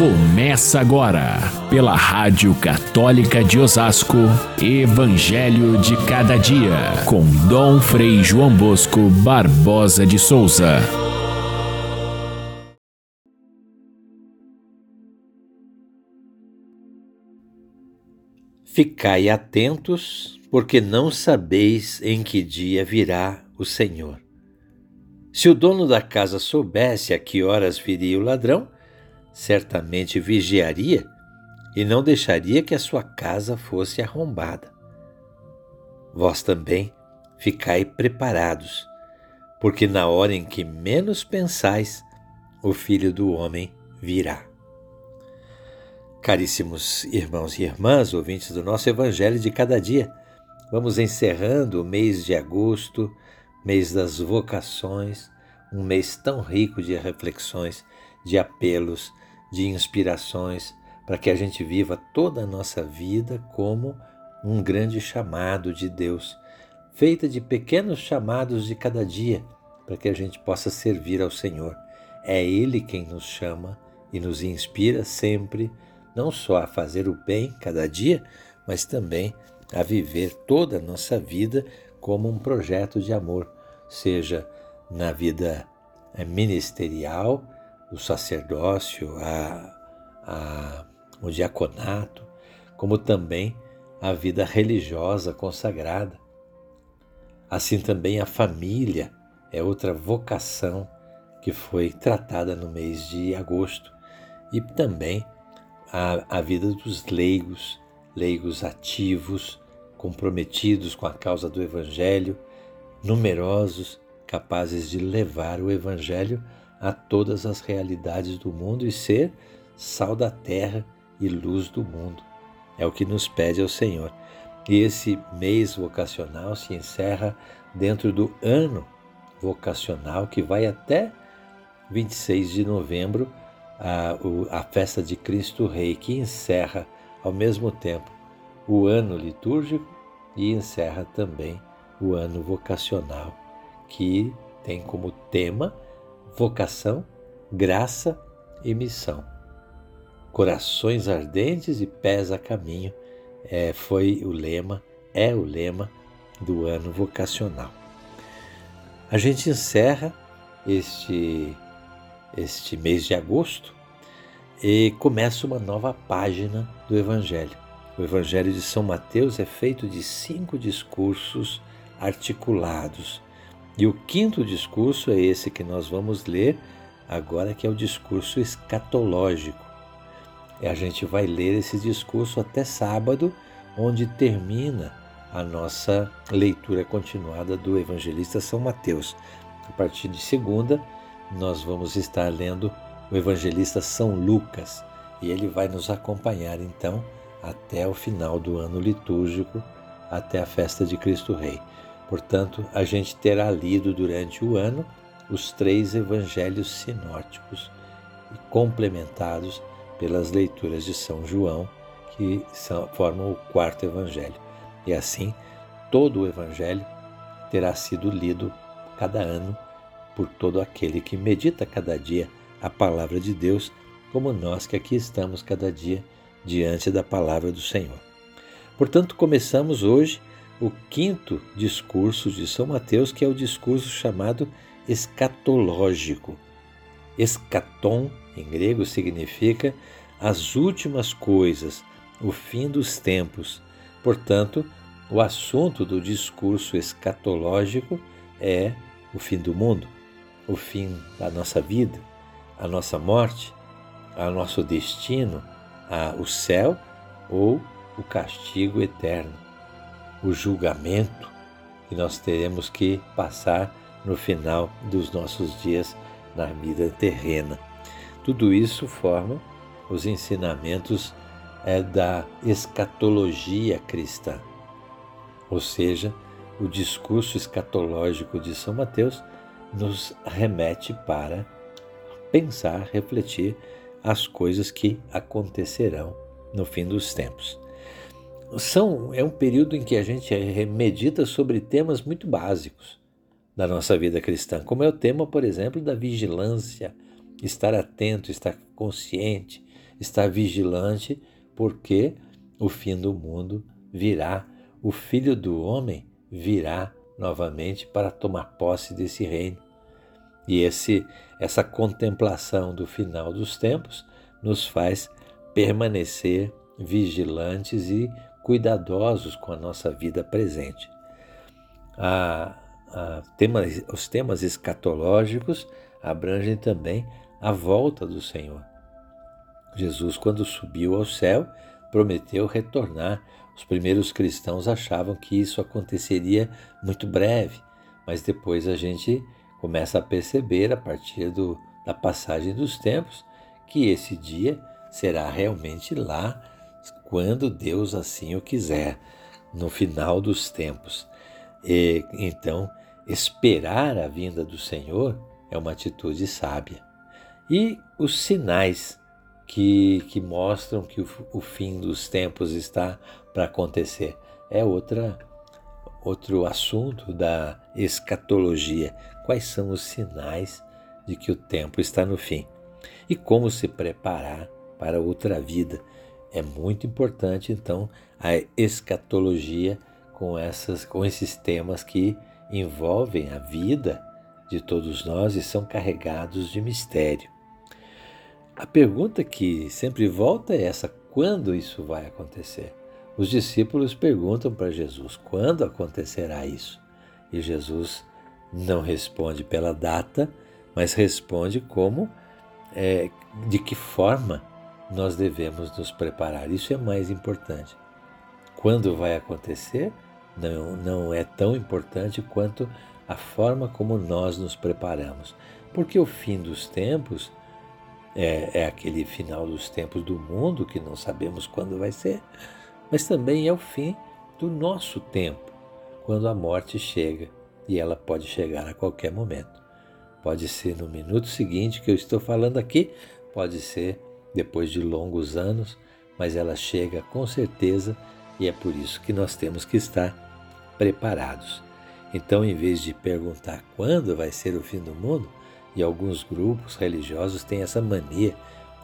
Começa agora, pela Rádio Católica de Osasco, Evangelho de Cada Dia, com Dom Frei João Bosco Barbosa de Souza. Ficai atentos, porque não sabeis em que dia virá o Senhor. Se o dono da casa soubesse a que horas viria o ladrão, certamente vigiaria e não deixaria que a sua casa fosse arrombada. Vós também ficai preparados, porque na hora em que menos pensais, o Filho do Homem virá. Caríssimos irmãos e irmãs, ouvintes do nosso Evangelho de cada dia, vamos encerrando o mês de agosto, mês das vocações, um mês tão rico de reflexões, de apelos, de inspirações, para que a gente viva toda a nossa vida como um grande chamado de Deus, feita de pequenos chamados de cada dia, para que a gente possa servir ao Senhor. É Ele quem nos chama e nos inspira sempre, não só a fazer o bem cada dia, mas também a viver toda a nossa vida como um projeto de amor, seja na vida eh, ministerial, o sacerdócio, a, a, o diaconato, como também a vida religiosa consagrada. Assim também a família é outra vocação que foi tratada no mês de agosto e também a, a vida dos leigos, leigos ativos, comprometidos com a causa do Evangelho, numerosos, capazes de levar o Evangelho a todas as realidades do mundo e ser sal da terra e luz do mundo. É o que nos pede ao Senhor. E esse mês vocacional se encerra dentro do ano vocacional que vai até 26 de novembro, a, a festa de Cristo Rei, que encerra ao mesmo tempo o ano litúrgico e encerra também o ano vocacional, que tem como tema vocação, graça e missão. Corações ardentes e pés a caminho é, foi o lema, é o lema do ano vocacional. A gente encerra este, este mês de agosto e começa uma nova página do Evangelho. O Evangelho de São Mateus é feito de cinco discursos articulados e o quinto discurso é esse que nós vamos ler agora, que é o discurso escatológico. E a gente vai ler esse discurso até sábado, onde termina a nossa leitura continuada do evangelista São Mateus. A partir de segunda, nós vamos estar lendo o evangelista São Lucas e ele vai nos acompanhar então até o final do ano litúrgico, até a festa de Cristo Rei. Portanto, a gente terá lido durante o ano os três evangelhos sinóticos e complementados pelas leituras de São João, que são, formam o quarto evangelho. E assim, todo o evangelho terá sido lido cada ano por todo aquele que medita cada dia a palavra de Deus, como nós que aqui estamos cada dia diante da palavra do Senhor. Portanto, começamos hoje o quinto discurso de São Mateus, que é o discurso chamado escatológico. Escaton, em grego, significa as últimas coisas, o fim dos tempos. Portanto, o assunto do discurso escatológico é o fim do mundo, o fim da nossa vida, a nossa morte, o nosso destino, o céu ou o castigo eterno o julgamento que nós teremos que passar no final dos nossos dias na vida terrena. Tudo isso forma os ensinamentos é, da escatologia cristã, ou seja, o discurso escatológico de São Mateus nos remete para pensar, refletir as coisas que acontecerão no fim dos tempos são, é um período em que a gente medita sobre temas muito básicos da nossa vida cristã, como é o tema, por exemplo, da vigilância, estar atento, estar consciente, estar vigilante, porque o fim do mundo virá, o filho do homem virá novamente para tomar posse desse reino. E esse essa contemplação do final dos tempos nos faz permanecer vigilantes e cuidadosos com a nossa vida presente. A, a tema, os temas escatológicos abrangem também a volta do Senhor. Jesus, quando subiu ao céu, prometeu retornar. Os primeiros cristãos achavam que isso aconteceria muito breve, mas depois a gente começa a perceber, a partir do, da passagem dos tempos, que esse dia será realmente lá, quando Deus assim o quiser, no final dos tempos. E, então, esperar a vinda do Senhor é uma atitude sábia. E os sinais que, que mostram que o, o fim dos tempos está para acontecer é outra outro assunto da escatologia. Quais são os sinais de que o tempo está no fim? E como se preparar para outra vida? É muito importante, então, a escatologia com, essas, com esses temas que envolvem a vida de todos nós e são carregados de mistério. A pergunta que sempre volta é essa: quando isso vai acontecer? Os discípulos perguntam para Jesus: quando acontecerá isso? E Jesus não responde pela data, mas responde como, é, de que forma nós devemos nos preparar. Isso é mais importante. Quando vai acontecer? não, não é tão importante quanto a forma como nós nos preparamos. Porque o fim dos tempos é, é aquele final dos tempos do mundo que não sabemos quando vai ser, mas também é o fim do nosso tempo, quando a morte chega e ela pode chegar a qualquer momento. Pode ser no minuto seguinte que eu estou falando aqui, pode ser depois de longos anos, mas ela chega com certeza e é por isso que nós temos que estar preparados. Então, em vez de perguntar quando vai ser o fim do mundo, e alguns grupos religiosos têm essa mania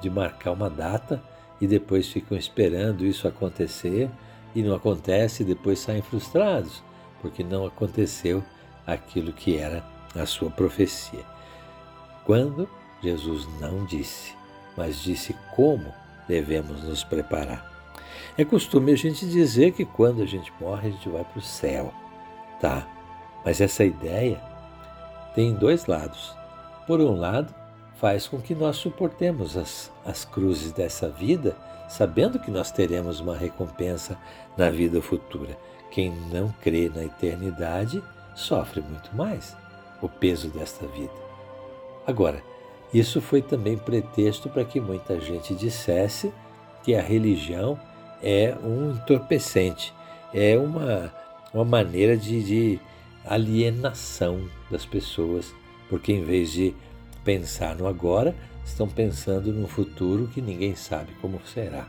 de marcar uma data e depois ficam esperando isso acontecer e não acontece e depois saem frustrados, porque não aconteceu aquilo que era a sua profecia. Quando Jesus não disse, mas disse como devemos nos preparar. É costume a gente dizer que quando a gente morre, a gente vai para o céu. Tá, mas essa ideia tem dois lados. Por um lado, faz com que nós suportemos as, as cruzes dessa vida, sabendo que nós teremos uma recompensa na vida futura. Quem não crê na eternidade sofre muito mais o peso desta vida. Agora, isso foi também pretexto para que muita gente dissesse que a religião é um entorpecente, é uma, uma maneira de, de alienação das pessoas, porque em vez de pensar no agora, estão pensando no futuro que ninguém sabe como será.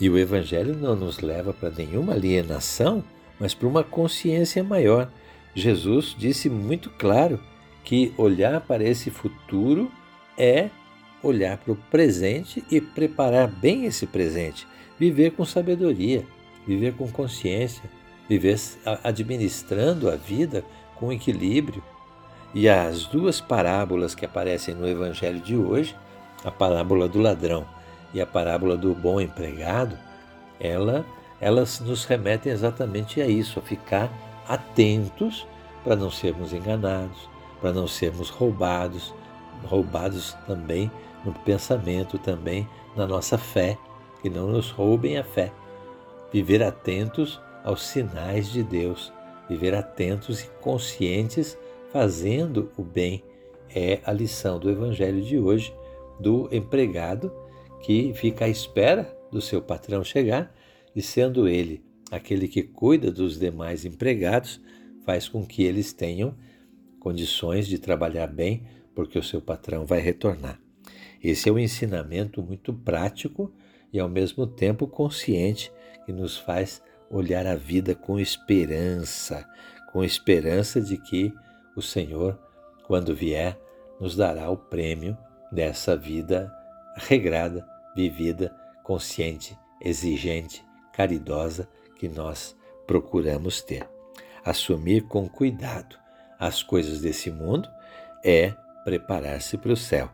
E o Evangelho não nos leva para nenhuma alienação, mas para uma consciência maior. Jesus disse muito claro que olhar para esse futuro é olhar para o presente e preparar bem esse presente viver com sabedoria, viver com consciência, viver administrando a vida com equilíbrio. E as duas parábolas que aparecem no Evangelho de hoje, a parábola do ladrão e a parábola do bom empregado, ela, elas nos remetem exatamente a isso, a ficar atentos para não sermos enganados, para não sermos roubados, roubados também no pensamento, também na nossa fé, que não nos roubem a fé. Viver atentos aos sinais de Deus, viver atentos e conscientes fazendo o bem é a lição do evangelho de hoje do empregado que fica à espera do seu patrão chegar e sendo ele aquele que cuida dos demais empregados, faz com que eles tenham condições de trabalhar bem, porque o seu patrão vai retornar. Esse é um ensinamento muito prático e ao mesmo tempo consciente que nos faz olhar a vida com esperança, com esperança de que o Senhor, quando vier, nos dará o prêmio dessa vida regrada, vivida consciente, exigente, caridosa que nós procuramos ter. Assumir com cuidado as coisas desse mundo é preparar-se para o céu.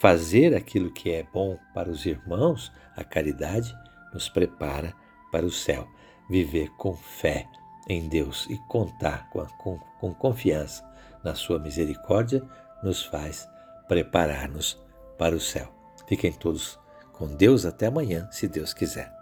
Fazer aquilo que é bom para os irmãos, a caridade, nos prepara para o céu. Viver com fé em Deus e contar com, a, com, com confiança na Sua misericórdia nos faz preparar-nos para o céu. Fiquem todos com Deus até amanhã, se Deus quiser.